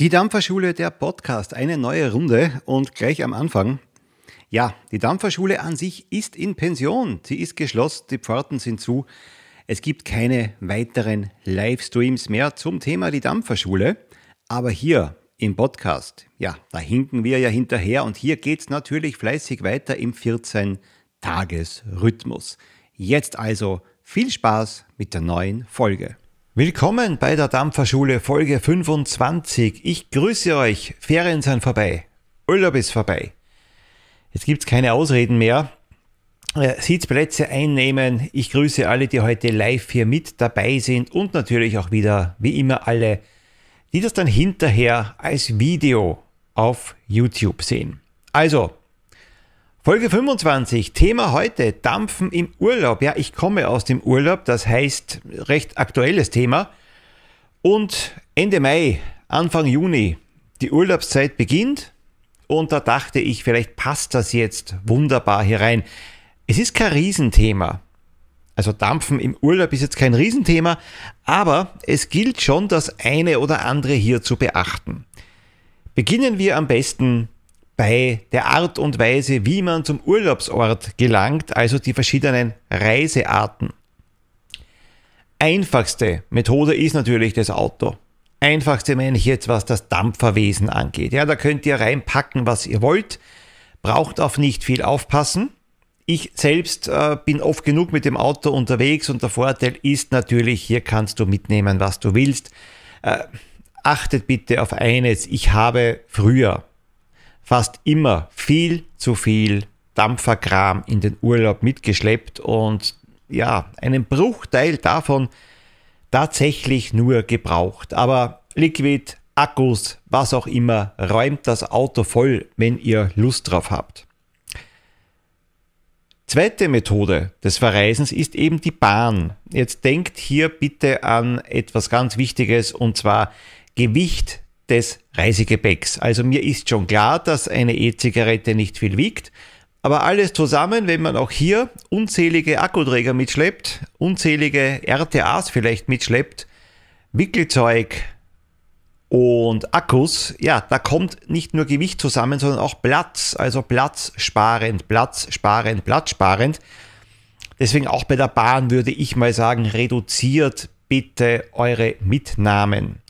Die Dampferschule, der Podcast, eine neue Runde und gleich am Anfang. Ja, die Dampferschule an sich ist in Pension. Sie ist geschlossen, die Pforten sind zu. Es gibt keine weiteren Livestreams mehr zum Thema die Dampferschule. Aber hier im Podcast, ja, da hinken wir ja hinterher und hier geht es natürlich fleißig weiter im 14-Tages-Rhythmus. Jetzt also viel Spaß mit der neuen Folge. Willkommen bei der Dampferschule Folge 25. Ich grüße euch. Ferien sind vorbei. Urlaub ist vorbei. Jetzt gibt es keine Ausreden mehr. Äh, Sitzplätze einnehmen. Ich grüße alle, die heute live hier mit dabei sind und natürlich auch wieder, wie immer, alle, die das dann hinterher als Video auf YouTube sehen. Also, Folge 25, Thema heute, Dampfen im Urlaub. Ja, ich komme aus dem Urlaub, das heißt recht aktuelles Thema. Und Ende Mai, Anfang Juni, die Urlaubszeit beginnt und da dachte ich, vielleicht passt das jetzt wunderbar hier rein. Es ist kein Riesenthema. Also Dampfen im Urlaub ist jetzt kein Riesenthema, aber es gilt schon das eine oder andere hier zu beachten. Beginnen wir am besten bei der Art und Weise, wie man zum Urlaubsort gelangt, also die verschiedenen Reisearten. Einfachste Methode ist natürlich das Auto. Einfachste meine ich jetzt, was das Dampferwesen angeht. Ja, da könnt ihr reinpacken, was ihr wollt, braucht auf nicht viel aufpassen. Ich selbst äh, bin oft genug mit dem Auto unterwegs und der Vorteil ist natürlich, hier kannst du mitnehmen, was du willst. Äh, achtet bitte auf eines, ich habe früher fast immer viel zu viel Dampferkram in den Urlaub mitgeschleppt und ja, einen Bruchteil davon tatsächlich nur gebraucht. Aber Liquid, Akkus, was auch immer, räumt das Auto voll, wenn ihr Lust drauf habt. Zweite Methode des Verreisens ist eben die Bahn. Jetzt denkt hier bitte an etwas ganz Wichtiges und zwar Gewicht des Reisegepäcks. Also mir ist schon klar, dass eine E-Zigarette nicht viel wiegt, aber alles zusammen, wenn man auch hier unzählige Akkuträger mitschleppt, unzählige RTAs vielleicht mitschleppt, Wickelzeug und Akkus, ja, da kommt nicht nur Gewicht zusammen, sondern auch Platz, also platzsparend, platzsparend, platzsparend. Deswegen auch bei der Bahn würde ich mal sagen, reduziert bitte eure Mitnahmen.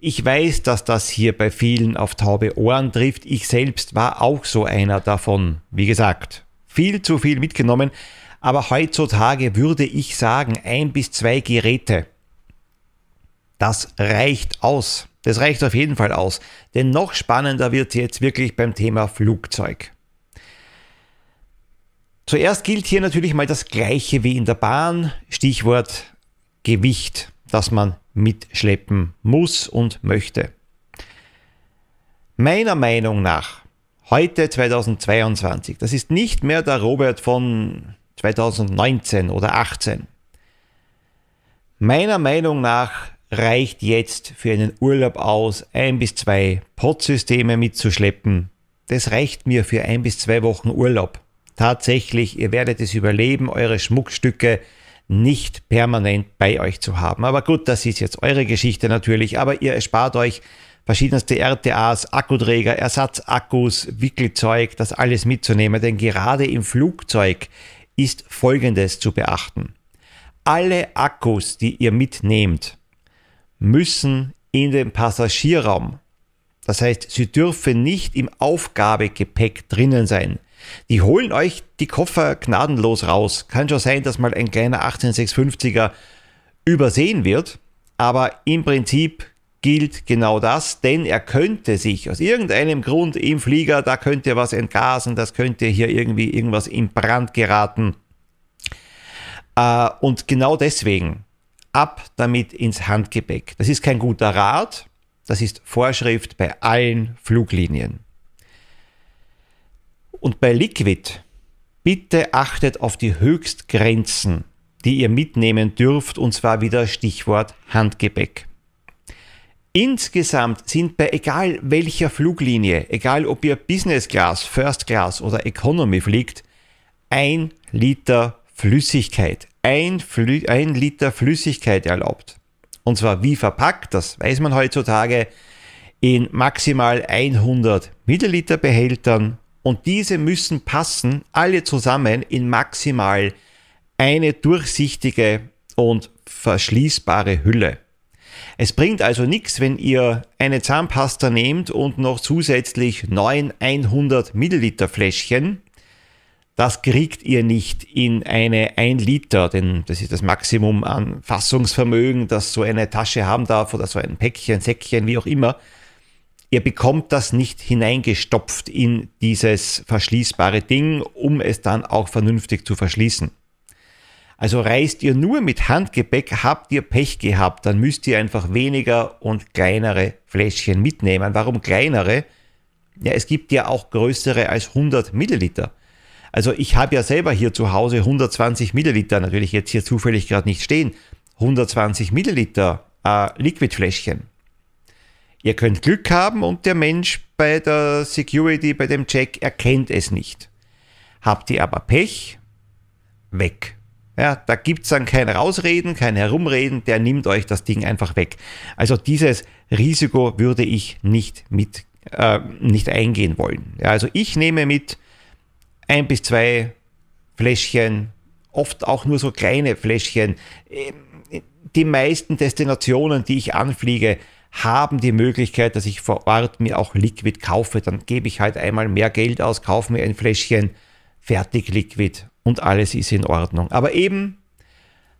Ich weiß, dass das hier bei vielen auf taube Ohren trifft. Ich selbst war auch so einer davon. Wie gesagt, viel zu viel mitgenommen. Aber heutzutage würde ich sagen, ein bis zwei Geräte. Das reicht aus. Das reicht auf jeden Fall aus. Denn noch spannender wird es jetzt wirklich beim Thema Flugzeug. Zuerst gilt hier natürlich mal das gleiche wie in der Bahn. Stichwort Gewicht, das man mitschleppen muss und möchte. Meiner Meinung nach, heute 2022, das ist nicht mehr der Robert von 2019 oder 18. Meiner Meinung nach reicht jetzt für einen Urlaub aus, ein bis zwei Pod-Systeme mitzuschleppen. Das reicht mir für ein bis zwei Wochen Urlaub. Tatsächlich, ihr werdet es überleben, eure Schmuckstücke nicht permanent bei euch zu haben. Aber gut, das ist jetzt eure Geschichte natürlich, aber ihr erspart euch verschiedenste RTAs, Akkuträger, Ersatzakkus, Wickelzeug, das alles mitzunehmen, denn gerade im Flugzeug ist Folgendes zu beachten. Alle Akkus, die ihr mitnehmt, müssen in den Passagierraum. Das heißt, sie dürfen nicht im Aufgabegepäck drinnen sein. Die holen euch die Koffer gnadenlos raus. Kann schon sein, dass mal ein kleiner 18650er übersehen wird, aber im Prinzip gilt genau das, denn er könnte sich aus irgendeinem Grund im Flieger, da könnte was entgasen, das könnte hier irgendwie irgendwas in Brand geraten. Äh, und genau deswegen ab damit ins Handgepäck. Das ist kein guter Rat, das ist Vorschrift bei allen Fluglinien. Und bei Liquid, bitte achtet auf die Höchstgrenzen, die ihr mitnehmen dürft, und zwar wieder Stichwort Handgepäck. Insgesamt sind bei egal welcher Fluglinie, egal ob ihr Business Class, First Class oder Economy fliegt, ein Liter Flüssigkeit, ein, Flü ein Liter Flüssigkeit erlaubt. Und zwar wie verpackt, das weiß man heutzutage, in maximal 100 Milliliter Behältern und diese müssen passen, alle zusammen in maximal eine durchsichtige und verschließbare Hülle. Es bringt also nichts, wenn ihr eine Zahnpasta nehmt und noch zusätzlich neun 100 Milliliter Fläschchen. Das kriegt ihr nicht in eine 1 Liter, denn das ist das Maximum an Fassungsvermögen, das so eine Tasche haben darf oder so ein Päckchen, Säckchen, wie auch immer. Ihr bekommt das nicht hineingestopft in dieses verschließbare Ding, um es dann auch vernünftig zu verschließen. Also reist ihr nur mit Handgepäck, habt ihr Pech gehabt, dann müsst ihr einfach weniger und kleinere Fläschchen mitnehmen. Warum kleinere? Ja, es gibt ja auch größere als 100 Milliliter. Also ich habe ja selber hier zu Hause 120 Milliliter, natürlich jetzt hier zufällig gerade nicht stehen, 120 Milliliter äh, Liquidfläschchen. Ihr könnt Glück haben und der Mensch bei der Security, bei dem Check erkennt es nicht. Habt ihr aber Pech, weg. Ja, da gibt's dann kein Rausreden, kein Herumreden, der nimmt euch das Ding einfach weg. Also dieses Risiko würde ich nicht mit, äh, nicht eingehen wollen. Ja, also ich nehme mit ein bis zwei Fläschchen, oft auch nur so kleine Fläschchen. Ähm, die meisten Destinationen, die ich anfliege, haben die Möglichkeit, dass ich vor Ort mir auch Liquid kaufe. Dann gebe ich halt einmal mehr Geld aus, kaufe mir ein Fläschchen fertig Liquid und alles ist in Ordnung. Aber eben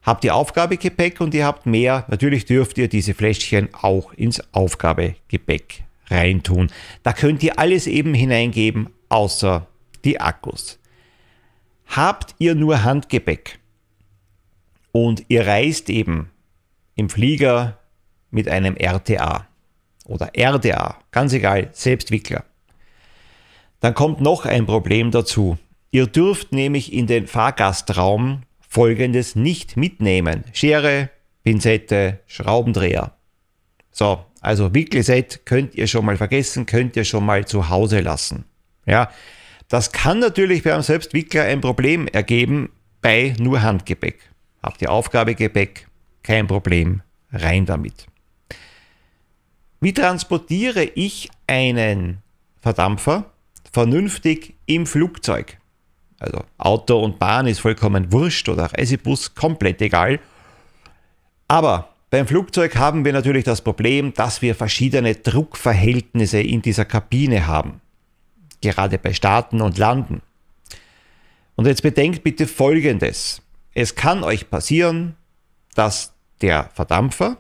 habt ihr Aufgabegepäck und ihr habt mehr. Natürlich dürft ihr diese Fläschchen auch ins Aufgabegepäck reintun. Da könnt ihr alles eben hineingeben, außer die Akkus. Habt ihr nur Handgepäck und ihr reist eben im Flieger mit einem RTA oder RDA, ganz egal, Selbstwickler, dann kommt noch ein Problem dazu. Ihr dürft nämlich in den Fahrgastraum folgendes nicht mitnehmen. Schere, Pinzette, Schraubendreher. So, also Wickelset könnt ihr schon mal vergessen, könnt ihr schon mal zu Hause lassen. Ja, das kann natürlich beim Selbstwickler ein Problem ergeben bei nur Handgepäck. Habt ihr Aufgabegepäck? Kein Problem, rein damit. Wie transportiere ich einen Verdampfer vernünftig im Flugzeug? Also Auto und Bahn ist vollkommen wurscht oder Reisebus komplett egal. Aber beim Flugzeug haben wir natürlich das Problem, dass wir verschiedene Druckverhältnisse in dieser Kabine haben. Gerade bei Starten und Landen. Und jetzt bedenkt bitte Folgendes. Es kann euch passieren, dass der Verdampfer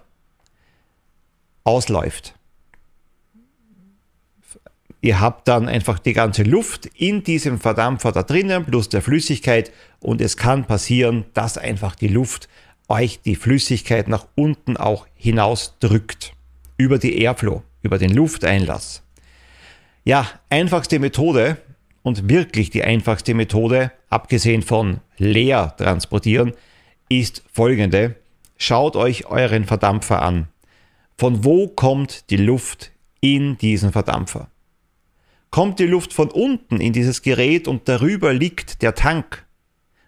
ausläuft ihr habt dann einfach die ganze Luft in diesem Verdampfer da drinnen plus der Flüssigkeit und es kann passieren, dass einfach die Luft euch die Flüssigkeit nach unten auch hinaus drückt. Über die Airflow, über den Lufteinlass. Ja, einfachste Methode und wirklich die einfachste Methode, abgesehen von leer transportieren, ist folgende. Schaut euch euren Verdampfer an. Von wo kommt die Luft in diesen Verdampfer? Kommt die Luft von unten in dieses Gerät und darüber liegt der Tank,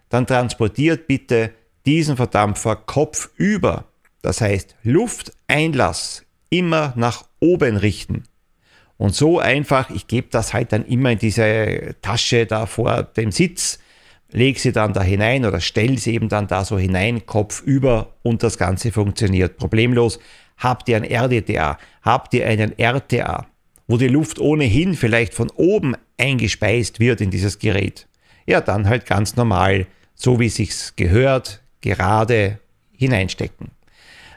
dann transportiert bitte diesen Verdampfer kopfüber. Das heißt, Lufteinlass immer nach oben richten. Und so einfach, ich gebe das halt dann immer in diese Tasche da vor dem Sitz, lege sie dann da hinein oder stelle sie eben dann da so hinein, Kopf über und das Ganze funktioniert problemlos. Habt ihr ein RDTA? Habt ihr einen RTA? wo die Luft ohnehin vielleicht von oben eingespeist wird in dieses Gerät, ja dann halt ganz normal, so wie sich's gehört, gerade hineinstecken.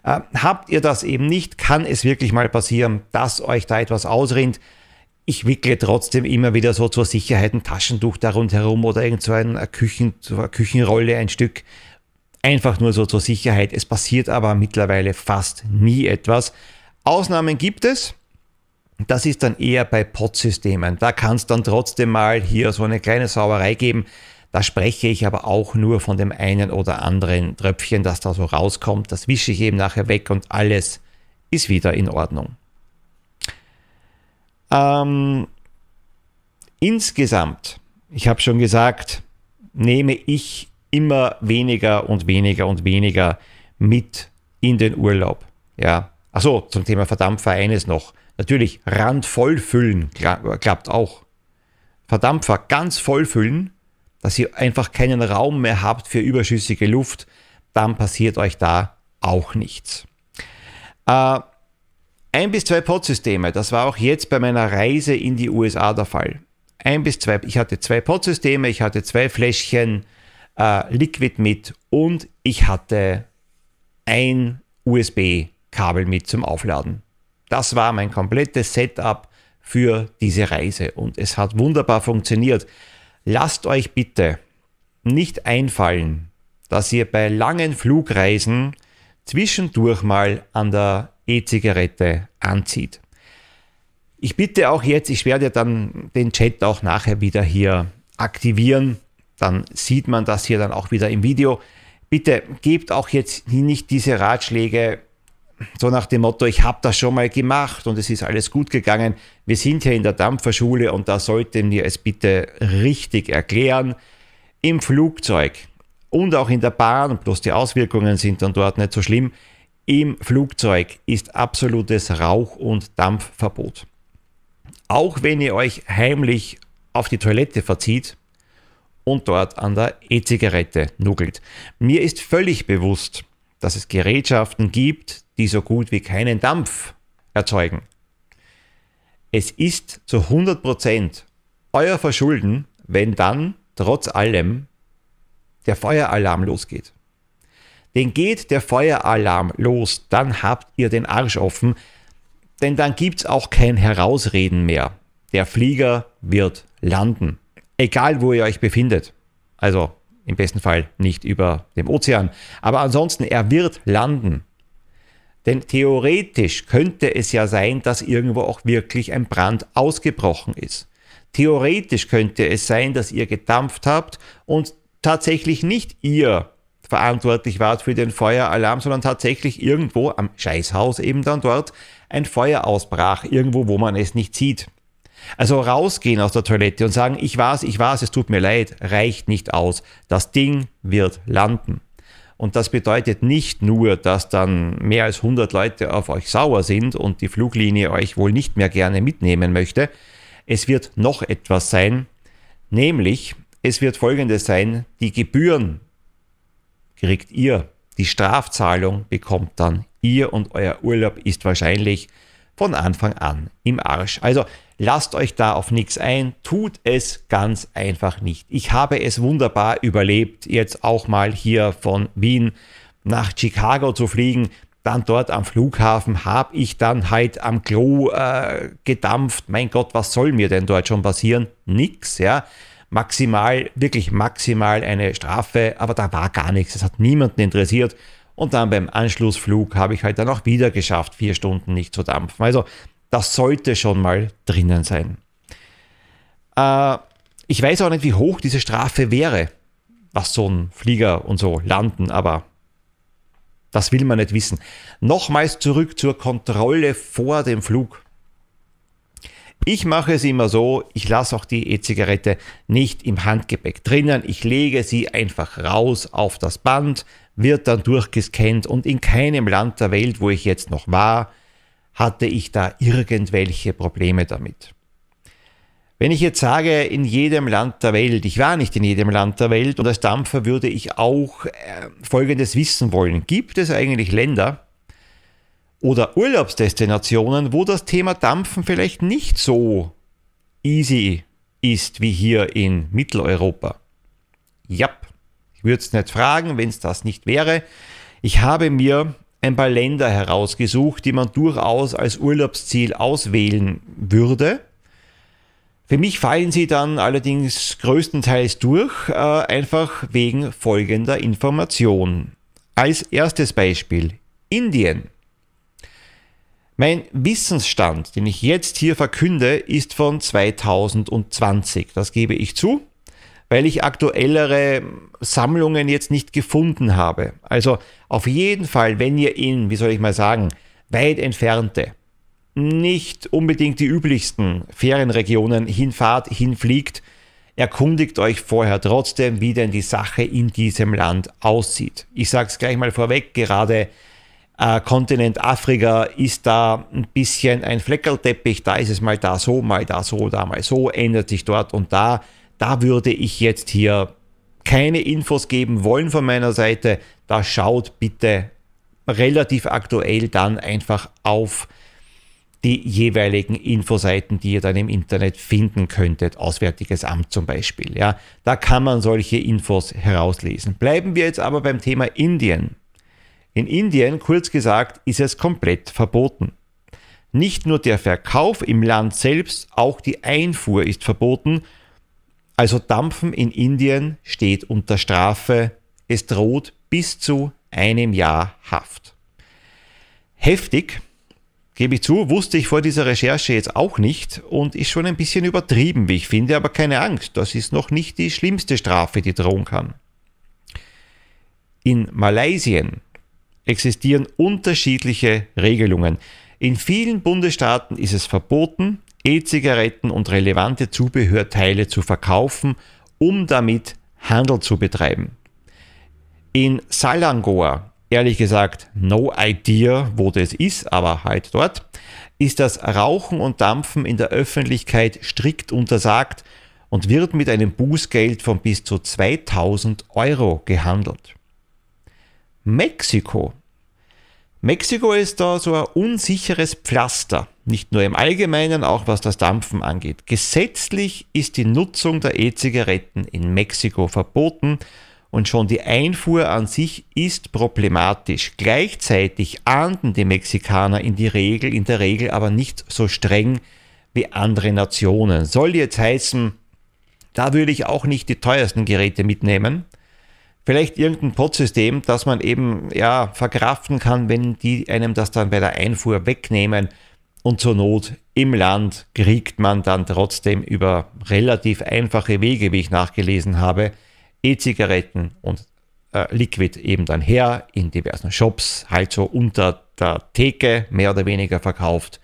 Äh, habt ihr das eben nicht, kann es wirklich mal passieren, dass euch da etwas ausrinnt. Ich wickle trotzdem immer wieder so zur Sicherheit ein Taschentuch da rundherum oder irgend so eine, Küchen, Küchenrolle, ein Stück. Einfach nur so zur Sicherheit. Es passiert aber mittlerweile fast nie etwas. Ausnahmen gibt es. Das ist dann eher bei Pod-Systemen. Da kann es dann trotzdem mal hier so eine kleine Sauerei geben. Da spreche ich aber auch nur von dem einen oder anderen Tröpfchen, das da so rauskommt. Das wische ich eben nachher weg und alles ist wieder in Ordnung. Ähm, insgesamt, ich habe schon gesagt, nehme ich immer weniger und weniger und weniger mit in den Urlaub. Ja, achso, zum Thema Verdampfer eines noch Natürlich randvoll füllen klappt auch. Verdampfer ganz voll füllen, dass ihr einfach keinen Raum mehr habt für überschüssige Luft, dann passiert euch da auch nichts. Äh, ein bis zwei Podsysteme, das war auch jetzt bei meiner Reise in die USA der Fall. Ein bis zwei, ich hatte zwei Podsysteme, ich hatte zwei Fläschchen äh, Liquid mit und ich hatte ein USB-Kabel mit zum Aufladen. Das war mein komplettes Setup für diese Reise und es hat wunderbar funktioniert. Lasst euch bitte nicht einfallen, dass ihr bei langen Flugreisen zwischendurch mal an der E-Zigarette anzieht. Ich bitte auch jetzt, ich werde dann den Chat auch nachher wieder hier aktivieren, dann sieht man das hier dann auch wieder im Video. Bitte gebt auch jetzt nicht diese Ratschläge so nach dem Motto, ich habe das schon mal gemacht und es ist alles gut gegangen. Wir sind hier in der Dampferschule und da sollten wir es bitte richtig erklären. Im Flugzeug und auch in der Bahn, bloß die Auswirkungen sind dann dort nicht so schlimm, im Flugzeug ist absolutes Rauch- und Dampfverbot. Auch wenn ihr euch heimlich auf die Toilette verzieht und dort an der E-Zigarette nuggelt. Mir ist völlig bewusst, dass es Gerätschaften gibt, die so gut wie keinen Dampf erzeugen. Es ist zu 100% euer Verschulden, wenn dann trotz allem der Feueralarm losgeht. Denn geht der Feueralarm los, dann habt ihr den Arsch offen, denn dann gibt es auch kein Herausreden mehr. Der Flieger wird landen, egal wo ihr euch befindet. Also im besten Fall nicht über dem Ozean, aber ansonsten er wird landen. Denn theoretisch könnte es ja sein, dass irgendwo auch wirklich ein Brand ausgebrochen ist. Theoretisch könnte es sein, dass ihr gedampft habt und tatsächlich nicht ihr verantwortlich wart für den Feueralarm, sondern tatsächlich irgendwo am Scheißhaus eben dann dort ein Feuer ausbrach, irgendwo, wo man es nicht sieht. Also rausgehen aus der Toilette und sagen, ich weiß, ich weiß, es tut mir leid, reicht nicht aus. Das Ding wird landen. Und das bedeutet nicht nur, dass dann mehr als 100 Leute auf euch sauer sind und die Fluglinie euch wohl nicht mehr gerne mitnehmen möchte. Es wird noch etwas sein, nämlich es wird folgendes sein, die Gebühren kriegt ihr, die Strafzahlung bekommt dann ihr und euer Urlaub ist wahrscheinlich von Anfang an im Arsch. Also lasst euch da auf nichts ein, tut es ganz einfach nicht. Ich habe es wunderbar überlebt, jetzt auch mal hier von Wien nach Chicago zu fliegen. Dann dort am Flughafen habe ich dann halt am Klo äh, gedampft. Mein Gott, was soll mir denn dort schon passieren? Nix, ja maximal, wirklich maximal eine Strafe, aber da war gar nichts. Es hat niemanden interessiert. Und dann beim Anschlussflug habe ich halt dann auch wieder geschafft, vier Stunden nicht zu dampfen. Also das sollte schon mal drinnen sein. Äh, ich weiß auch nicht, wie hoch diese Strafe wäre, was so ein Flieger und so landen, aber das will man nicht wissen. Nochmals zurück zur Kontrolle vor dem Flug. Ich mache es immer so, ich lasse auch die E-Zigarette nicht im Handgepäck drinnen. Ich lege sie einfach raus auf das Band, wird dann durchgescannt und in keinem Land der Welt, wo ich jetzt noch war, hatte ich da irgendwelche Probleme damit. Wenn ich jetzt sage, in jedem Land der Welt, ich war nicht in jedem Land der Welt und als Dampfer würde ich auch äh, Folgendes wissen wollen. Gibt es eigentlich Länder, oder Urlaubsdestinationen, wo das Thema Dampfen vielleicht nicht so easy ist wie hier in Mitteleuropa. Ja, ich würde es nicht fragen, wenn es das nicht wäre. Ich habe mir ein paar Länder herausgesucht, die man durchaus als Urlaubsziel auswählen würde. Für mich fallen sie dann allerdings größtenteils durch, äh, einfach wegen folgender Information. Als erstes Beispiel Indien. Mein Wissensstand, den ich jetzt hier verkünde, ist von 2020. Das gebe ich zu, weil ich aktuellere Sammlungen jetzt nicht gefunden habe. Also auf jeden Fall, wenn ihr in, wie soll ich mal sagen, weit entfernte, nicht unbedingt die üblichsten Ferienregionen hinfahrt, hinfliegt, erkundigt euch vorher trotzdem, wie denn die Sache in diesem Land aussieht. Ich sage es gleich mal vorweg, gerade Äh, Kontinent Afrika ist da ein bisschen ein Fleckerlteppich. Da ist es mal da so, mal da so, da mal so, ändert sich dort und da. Da würde ich jetzt hier keine Infos geben wollen von meiner Seite. Da schaut bitte relativ aktuell dann einfach auf die jeweiligen Infoseiten, die ihr dann im Internet finden könntet, Auswärtiges Amt zum Beispiel. Ja, da kann man solche Infos herauslesen. Bleiben wir jetzt aber beim Thema Indien. In Indien, kurz gesagt, ist es komplett verboten. Nicht nur der Verkauf im Land selbst, auch die Einfuhr ist verboten. Also Dampfen in Indien steht unter Strafe. Es droht bis zu einem Jahr Haft. Heftig, gebe ich zu, wusste ich vor dieser Recherche jetzt auch nicht und ist schon ein bisschen übertrieben, wie ich finde, aber keine Angst, das ist noch nicht die schlimmste Strafe, die drohen kann. In Malaysia existieren unterschiedliche Regelungen. In vielen Bundesstaaten ist es verboten, E-Zigaretten und relevante Zubehörteile zu verkaufen, um damit Handel zu betreiben. In Salangoa, ehrlich gesagt, no idea, wo das ist, aber halt dort, ist das Rauchen und Dampfen in der Öffentlichkeit strikt untersagt und wird mit einem Bußgeld von bis zu 2000 Euro gehandelt. Mexiko. Mexiko ist da so ein unsicheres Pflaster, nicht nur im Allgemeinen, auch was das Dampfen angeht. Gesetzlich ist die Nutzung der E-Zigaretten in Mexiko verboten und schon die Einfuhr an sich ist problematisch. Gleichzeitig ahnden die Mexikaner in, die Regel, in der Regel aber nicht so streng wie andere Nationen. Soll jetzt heißen, da würde ich auch nicht die teuersten Geräte mitnehmen, Vielleicht irgendein Podsystem, das man eben ja verkraften kann, wenn die einem das dann bei der Einfuhr wegnehmen und zur Not im Land kriegt man dann trotzdem über relativ einfache Wege, wie ich nachgelesen habe, E-Zigaretten und äh, Liquid eben dann her in diversen Shops, halt so unter der Theke mehr oder weniger verkauft.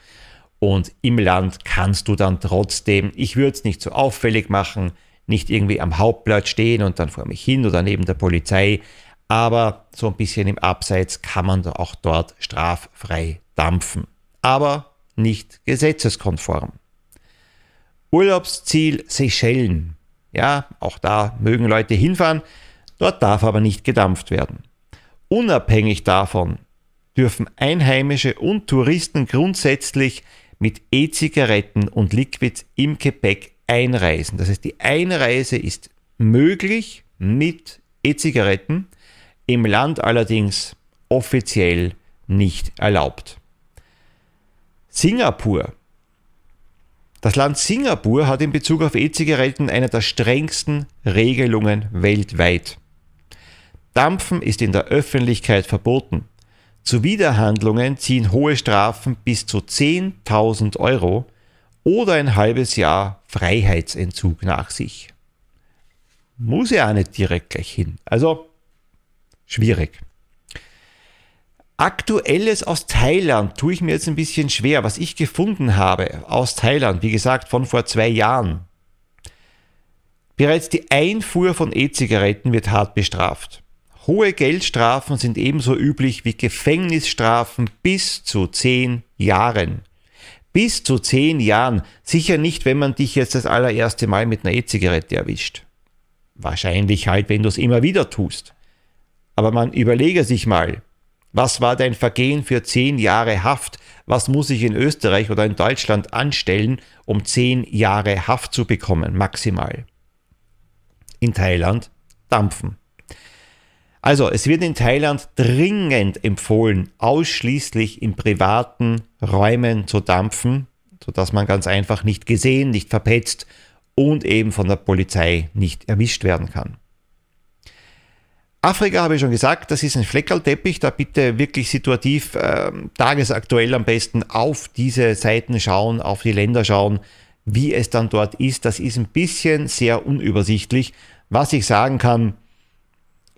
Und im Land kannst du dann trotzdem, ich würde es nicht so auffällig machen, nicht irgendwie am Hauptplatz stehen und dann vor mich hin oder neben der Polizei, aber so ein bisschen im Abseits kann man auch dort straffrei dampfen, aber nicht gesetzeskonform. Urlaubsziel Seychellen. Ja, auch da mögen Leute hinfahren, dort darf aber nicht gedampft werden. Unabhängig davon dürfen Einheimische und Touristen grundsätzlich mit E-Zigaretten und Liquids im Gepäck einreisen. Das heißt, die Einreise ist möglich mit E-Zigaretten, im Land allerdings offiziell nicht erlaubt. Singapur. Das Land Singapur hat in Bezug auf E-Zigaretten eine der strengsten Regelungen weltweit. Dampfen ist in der Öffentlichkeit verboten. Zuwiderhandlungen ziehen hohe Strafen bis zu 10.000 Euro oder ein halbes Jahr Freiheitsentzug nach sich. Muss ja auch nicht direkt gleich hin. Also schwierig. Aktuelles aus Thailand tue ich mir jetzt ein bisschen schwer. Was ich gefunden habe aus Thailand, wie gesagt, von vor zwei Jahren. Bereits die Einfuhr von E-Zigaretten wird hart bestraft. Hohe Geldstrafen sind ebenso üblich wie Gefängnisstrafen bis zu zehn Jahren bis zu zehn Jahren. Sicher nicht, wenn man dich jetzt das allererste Mal mit einer E-Zigarette erwischt. Wahrscheinlich halt, wenn du es immer wieder tust. Aber man überlege sich mal, was war dein Vergehen für zehn Jahre Haft? Was muss ich in Österreich oder in Deutschland anstellen, um zehn Jahre Haft zu bekommen, maximal? In Thailand dampfen. Also, es wird in Thailand dringend empfohlen, ausschließlich in privaten Räumen zu dampfen, sodass man ganz einfach nicht gesehen, nicht verpetzt und eben von der Polizei nicht erwischt werden kann. Afrika habe ich schon gesagt, das ist ein Fleckerlteppich, da bitte wirklich situativ, äh, tagesaktuell am besten auf diese Seiten schauen, auf die Länder schauen, wie es dann dort ist. Das ist ein bisschen sehr unübersichtlich. Was ich sagen kann,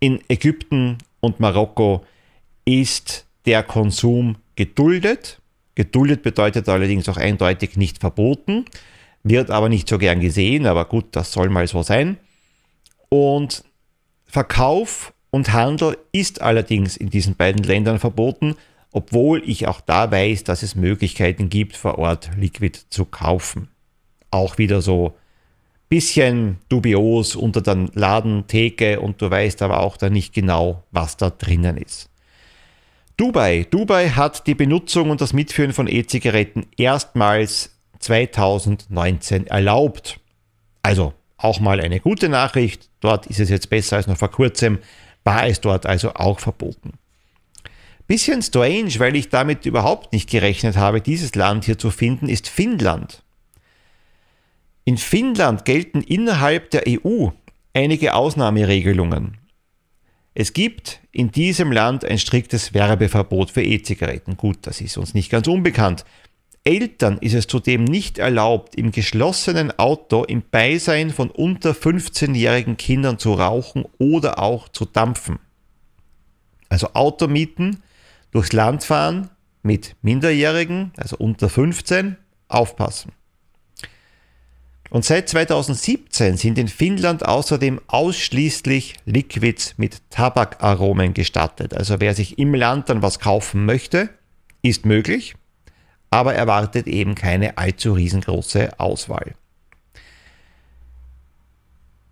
in Ägypten und Marokko ist der Konsum geduldet. Geduldet bedeutet allerdings auch eindeutig nicht verboten, wird aber nicht so gern gesehen, aber gut, das soll mal so sein. Und Verkauf und Handel ist allerdings in diesen beiden Ländern verboten, obwohl ich auch da weiß, dass es Möglichkeiten gibt, vor Ort Liquid zu kaufen. Auch wieder so bisschen dubios unter der Ladentheke und du weißt aber auch da nicht genau, was da drinnen ist. Dubai. Dubai hat die Benutzung und das Mitführen von E-Zigaretten erstmals 2019 erlaubt. Also auch mal eine gute Nachricht. Dort ist es jetzt besser als noch vor kurzem, war es dort also auch verboten. Bisschen strange, weil ich damit überhaupt nicht gerechnet habe, dieses Land hier zu finden, ist Finnland. In Finnland gelten innerhalb der EU einige Ausnahmeregelungen. Es gibt in diesem Land ein striktes Werbeverbot für E-Zigaretten. Gut, das ist uns nicht ganz unbekannt. Eltern ist es zudem nicht erlaubt, im geschlossenen Auto im Beisein von unter 15-jährigen Kindern zu rauchen oder auch zu dampfen. Also Auto mieten, durchs Land fahren mit Minderjährigen, also unter 15, aufpassen. Und seit 2017 sind in Finnland außerdem ausschließlich Liquids mit Tabakaromen gestattet. Also wer sich im Land dann was kaufen möchte, ist möglich, aber erwartet eben keine allzu riesengroße Auswahl.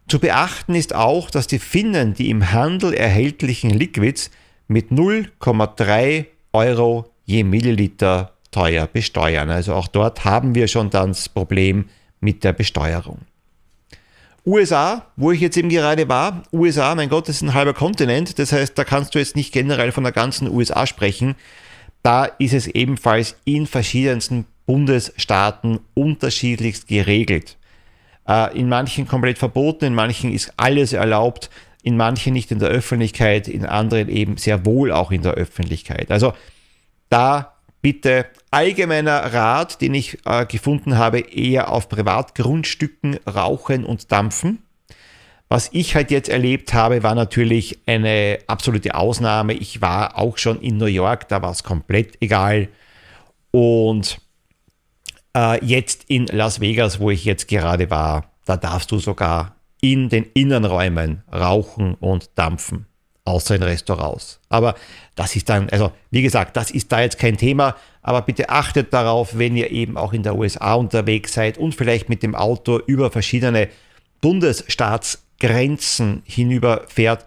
Zu beachten ist auch, dass die Finnen die im Handel erhältlichen Liquids mit 0,3 Euro je Milliliter teuer besteuern. Also auch dort haben wir schon das Problem, mit der Besteuerung. USA, wo ich jetzt eben gerade war, USA, mein Gott, das ist ein halber Kontinent, das heißt, da kannst du jetzt nicht generell von der ganzen USA sprechen. Da ist es ebenfalls in verschiedensten Bundesstaaten unterschiedlichst geregelt. Äh, in manchen komplett verboten, in manchen ist alles erlaubt, in manchen nicht in der Öffentlichkeit, in anderen eben sehr wohl auch in der Öffentlichkeit. Also da bitte allgemeiner Rat, den ich äh, gefunden habe, eher auf Privatgrundstücken rauchen und dampfen. Was ich halt jetzt erlebt habe, war natürlich eine absolute Ausnahme. Ich war auch schon in New York, da war es komplett egal. Und äh, jetzt in Las Vegas, wo ich jetzt gerade war, da darfst du sogar in den Innenräumen rauchen und dampfen außer in Restaurants. Aber das ist dann, also wie gesagt, das ist da jetzt kein Thema, aber bitte achtet darauf, wenn ihr eben auch in der USA unterwegs seid und vielleicht mit dem Auto über verschiedene Bundesstaatsgrenzen hinüberfährt,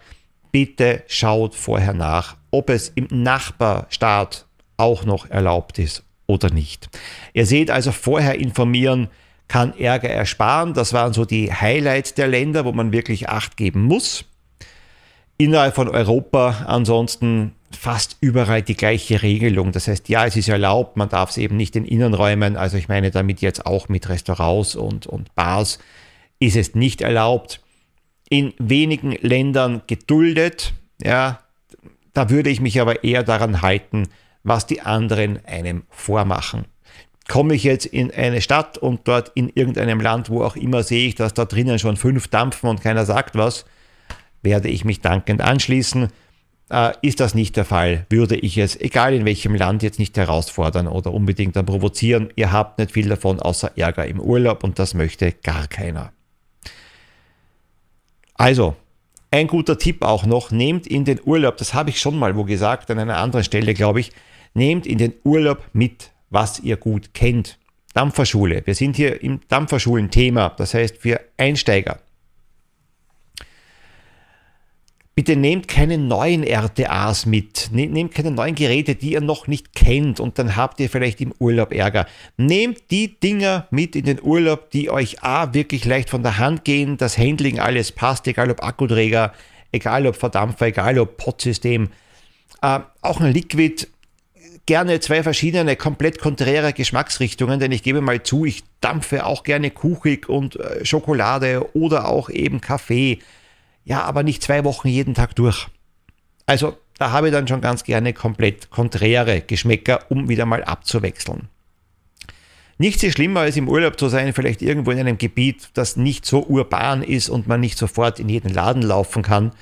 bitte schaut vorher nach, ob es im Nachbarstaat auch noch erlaubt ist oder nicht. Ihr seht also vorher informieren, kann Ärger ersparen. Das waren so die Highlights der Länder, wo man wirklich Acht geben muss. Innerhalb von Europa ansonsten fast überall die gleiche Regelung. Das heißt, ja, es ist erlaubt, man darf es eben nicht in Innenräumen, also ich meine damit jetzt auch mit Restaurants und, und Bars, ist es nicht erlaubt. In wenigen Ländern geduldet, ja, da würde ich mich aber eher daran halten, was die anderen einem vormachen. Komme ich jetzt in eine Stadt und dort in irgendeinem Land, wo auch immer, sehe ich, dass da drinnen schon fünf dampfen und keiner sagt was, werde ich mich dankend anschließen. Äh, ist das nicht der Fall, würde ich es, egal in welchem Land, jetzt nicht herausfordern oder unbedingt dann provozieren. Ihr habt nicht viel davon außer Ärger im Urlaub und das möchte gar keiner. Also, ein guter Tipp auch noch, nehmt in den Urlaub, das habe ich schon mal wo gesagt, an einer anderen Stelle glaube ich, nehmt in den Urlaub mit, was ihr gut kennt. Dampferschule. Wir sind hier im Dampferschulen-Thema, das heißt für Einsteiger. Bitte nehmt keine neuen RTAs mit, ne-, nehmt keine neuen Geräte, die ihr noch nicht kennt und dann habt ihr vielleicht im Urlaub Ärger. Nehmt die Dinger mit in den Urlaub, die euch A wirklich leicht von der Hand gehen, das Handling alles passt, egal ob Akkuträger, egal ob Verdampfer, egal ob Potsystem. Äh, auch ein Liquid, gerne zwei verschiedene, komplett konträre Geschmacksrichtungen, denn ich gebe mal zu, ich dampfe auch gerne Kuchig und äh, Schokolade oder auch eben Kaffee ja, aber nicht zwei Wochen jeden Tag durch. Also da habe ich dann schon ganz gerne komplett konträre Geschmäcker, um wieder mal abzuwechseln. Nichts ist schlimmer als im Urlaub zu sein, vielleicht irgendwo in einem Gebiet, das nicht so urban ist und man nicht sofort in jeden Laden laufen kann,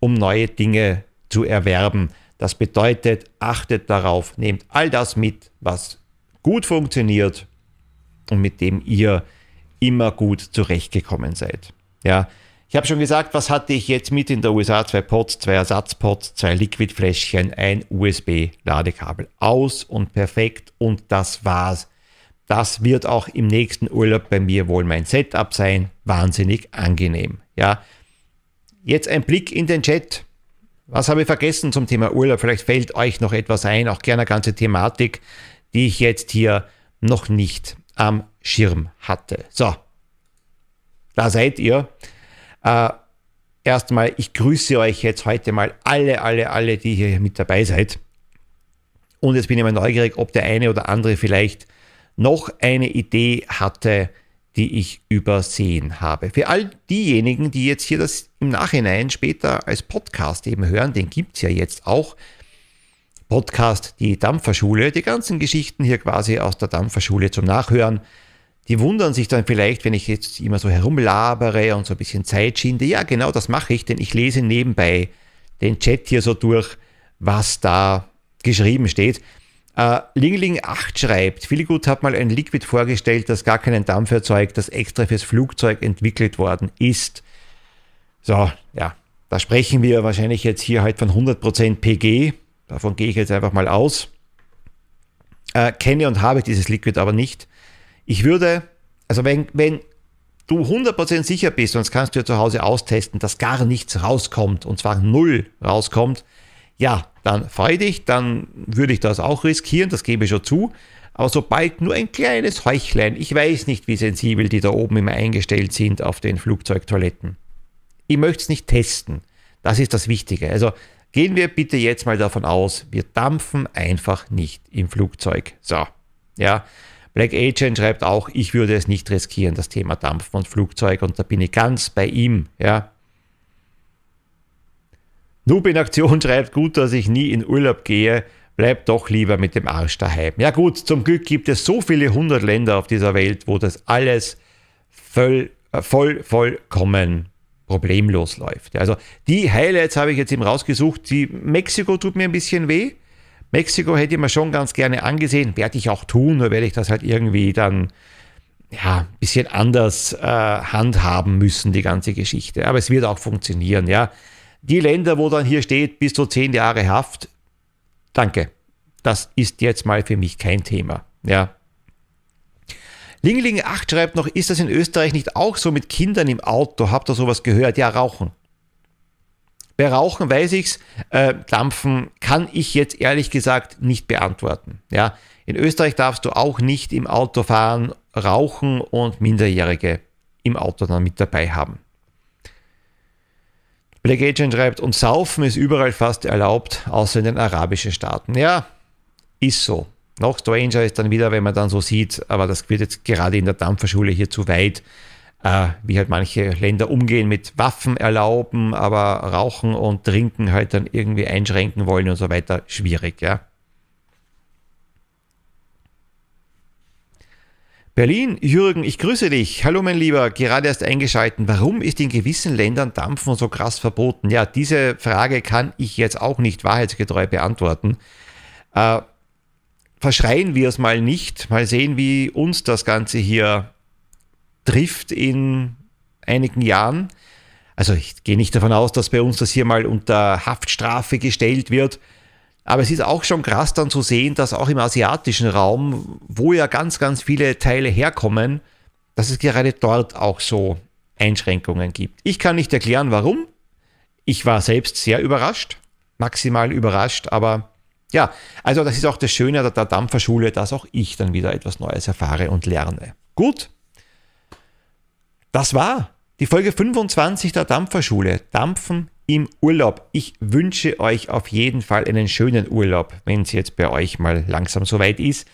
um neue Dinge zu erwerben. Das bedeutet, achtet darauf, nehmt all das mit, was gut funktioniert und mit dem ihr immer gut zurechtgekommen seid. Ja, Ich habe schon gesagt, was hatte ich jetzt mit in der USA? Zwei Pots, zwei Ersatzpots, zwei Liquidfläschchen, ein USB-Ladekabel. Aus und perfekt und das war's. Das wird auch im nächsten Urlaub bei mir wohl mein Setup sein. Wahnsinnig angenehm. Ja. Jetzt ein Blick in den Chat. Was habe ich vergessen zum Thema Urlaub? Vielleicht fällt euch noch etwas ein, auch gerne eine ganze Thematik, die ich jetzt hier noch nicht am Schirm hatte. So, da seid ihr. Äh, erstmal, ich grüße euch jetzt heute mal alle, alle, alle, die hier mit dabei seid. Und jetzt bin ich mal neugierig, ob der eine oder andere vielleicht noch eine Idee hatte, die ich übersehen habe. Für all diejenigen, die jetzt hier das im Nachhinein später als Podcast eben hören, den gibt es ja jetzt auch. Podcast, die Dampferschule, die ganzen Geschichten hier quasi aus der Dampferschule zum Nachhören. Die wundern sich dann vielleicht, wenn ich jetzt immer so herumlabere und so ein bisschen Zeit schinde. Ja, genau das mache ich, denn ich lese nebenbei den Chat hier so durch, was da geschrieben steht. Äh, Lingling 8 schreibt, Philigut hat mal ein Liquid vorgestellt, das gar keinen Dampf erzeugt, das extra fürs Flugzeug entwickelt worden ist. So, ja, da sprechen wir wahrscheinlich jetzt hier halt von 100% PG. Davon gehe ich jetzt einfach mal aus. Äh, kenne und habe dieses Liquid aber nicht. Ich würde, also wenn, wenn du 100% sicher bist, das kannst du ja zu Hause austesten, dass gar nichts rauskommt, und zwar null rauskommt, ja, dann freu dich, dann würde ich das auch riskieren, das gebe ich schon zu. Aber sobald nur ein kleines Heuchlein, ich weiß nicht, wie sensibel die da oben immer eingestellt sind auf den Flugzeugtoiletten. Ich möchte es nicht testen. Das ist das Wichtige. Also gehen wir bitte jetzt mal davon aus, wir dampfen einfach nicht im Flugzeug. So, ja. Black Agent schreibt auch, ich würde es nicht riskieren, das Thema Dampfen und Flugzeug, und da bin ich ganz bei ihm, ja. Noob in Aktion schreibt, gut, dass ich nie in Urlaub gehe, bleib doch lieber mit dem Arsch daheim. Ja gut, zum Glück gibt es so viele hundert Länder auf dieser Welt, wo das alles voll, äh, voll vollkommen problemlos läuft. Also die Highlights habe ich jetzt eben rausgesucht. Die Mexiko tut mir ein bisschen weh. Mexiko hätte ich mir schon ganz gerne angesehen, werde ich auch tun, nur werde ich das halt irgendwie dann ja, ein bisschen anders äh, handhaben müssen, die ganze Geschichte. Aber es wird auch funktionieren, ja. Die Länder, wo dann hier steht, bis zu zehn Jahre Haft, danke. Das ist jetzt mal für mich kein Thema, ja. Lingling 8 schreibt noch, ist das in Österreich nicht auch so mit Kindern im Auto? Habt ihr sowas gehört? Ja, rauchen. Bei Rauchen weiß ich's, äh, Dampfen kann ich jetzt ehrlich gesagt nicht beantworten. Ja, in Österreich darfst du auch nicht im Auto fahren, rauchen und Minderjährige im Auto dann mit dabei haben. Black Agent schreibt, und Saufen ist überall fast erlaubt, außer in den arabischen Staaten. Ja, ist so. Noch stranger ist dann wieder, wenn man dann so sieht, aber das wird jetzt gerade in der Dampferschule hier zu weit äh, wie halt manche Länder umgehen mit Waffen erlauben, aber Rauchen und Trinken halt dann irgendwie einschränken wollen und so weiter, schwierig, ja. Berlin, Jürgen, ich grüße dich. Hallo mein Lieber, gerade erst eingeschalten. Warum ist in gewissen Ländern Dampfen so krass verboten? Ja, diese Frage kann ich jetzt auch nicht wahrheitsgetreu beantworten. Äh, verschreien wir es mal nicht, mal sehen, wie uns das Ganze hier trifft in einigen Jahren. Also ich gehe nicht davon aus, dass bei uns das hier mal unter Haftstrafe gestellt wird. Aber es ist auch schon krass dann zu sehen, dass auch im asiatischen Raum, wo ja ganz, ganz viele Teile herkommen, dass es gerade dort auch so Einschränkungen gibt. Ich kann nicht erklären, warum. Ich war selbst sehr überrascht, maximal überrascht, aber ja, also das ist auch das Schöne der Dampferschule, dass auch ich dann wieder etwas Neues erfahre und lerne. Gut, das war die Folge 25 der Dampferschule. Dampfen im Urlaub. Ich wünsche euch auf jeden Fall einen schönen Urlaub, wenn es jetzt bei euch mal langsam soweit ist.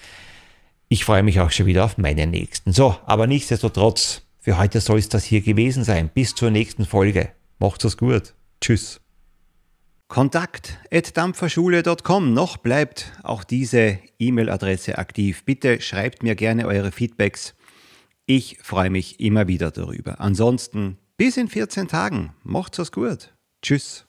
Ich freue mich auch schon wieder auf meinen nächsten. So, aber nichtsdestotrotz, für heute soll es das hier gewesen sein. Bis zur nächsten Folge. Macht's es gut. Tschüss. Kontakt at dampferschule.com. Noch bleibt auch diese E-Mail-Adresse aktiv. Bitte schreibt mir gerne eure Feedbacks ich freue mich immer wieder darüber. Ansonsten bis in 14 Tagen. Macht's was gut. Tschüss.